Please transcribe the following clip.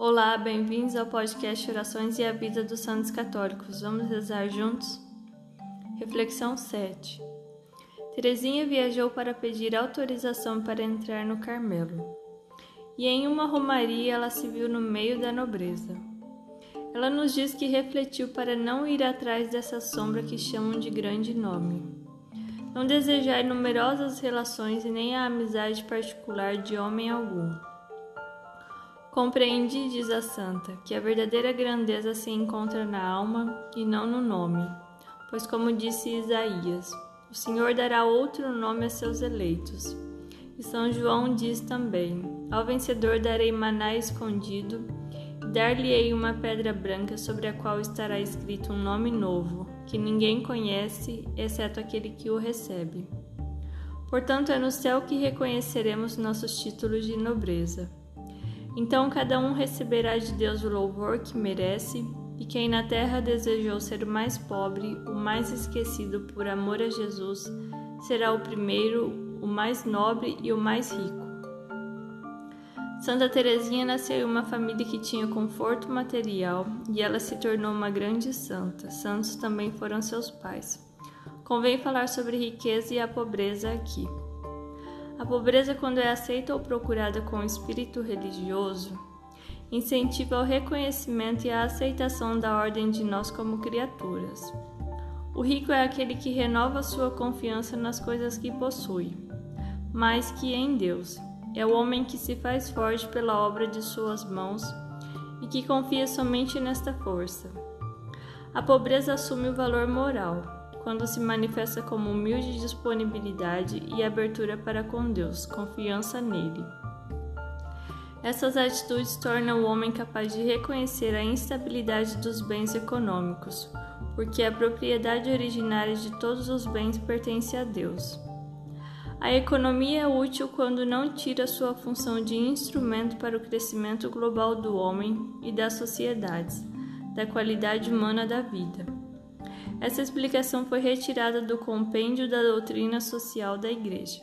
Olá, bem-vindos ao podcast Orações e a Vida dos Santos Católicos. Vamos rezar juntos? Reflexão 7 Terezinha viajou para pedir autorização para entrar no Carmelo. E em uma romaria ela se viu no meio da nobreza. Ela nos diz que refletiu para não ir atrás dessa sombra que chamam de grande nome. Não desejar numerosas relações e nem a amizade particular de homem algum Compreendi, diz a santa, que a verdadeira grandeza se encontra na alma e não no nome, pois, como disse Isaías, o Senhor dará outro nome a seus eleitos. E São João diz também: Ao vencedor darei maná escondido, e dar-lhe-ei uma pedra branca sobre a qual estará escrito um nome novo, que ninguém conhece, exceto aquele que o recebe. Portanto, é no céu que reconheceremos nossos títulos de nobreza. Então cada um receberá de Deus o louvor que merece, e quem na terra desejou ser o mais pobre, o mais esquecido por amor a Jesus, será o primeiro, o mais nobre e o mais rico. Santa Teresinha nasceu em uma família que tinha conforto material e ela se tornou uma grande santa. Santos também foram seus pais. Convém falar sobre riqueza e a pobreza aqui. A pobreza, quando é aceita ou procurada com espírito religioso, incentiva o reconhecimento e a aceitação da ordem de nós como criaturas. O rico é aquele que renova sua confiança nas coisas que possui, mais que em Deus. É o homem que se faz forte pela obra de suas mãos e que confia somente nesta força. A pobreza assume o valor moral, quando se manifesta como humilde disponibilidade e abertura para com Deus, confiança nele. Essas atitudes tornam o homem capaz de reconhecer a instabilidade dos bens econômicos, porque a propriedade originária de todos os bens pertence a Deus. A economia é útil quando não tira sua função de instrumento para o crescimento global do homem e das sociedades, da qualidade humana da vida. Essa explicação foi retirada do compêndio da doutrina social da Igreja.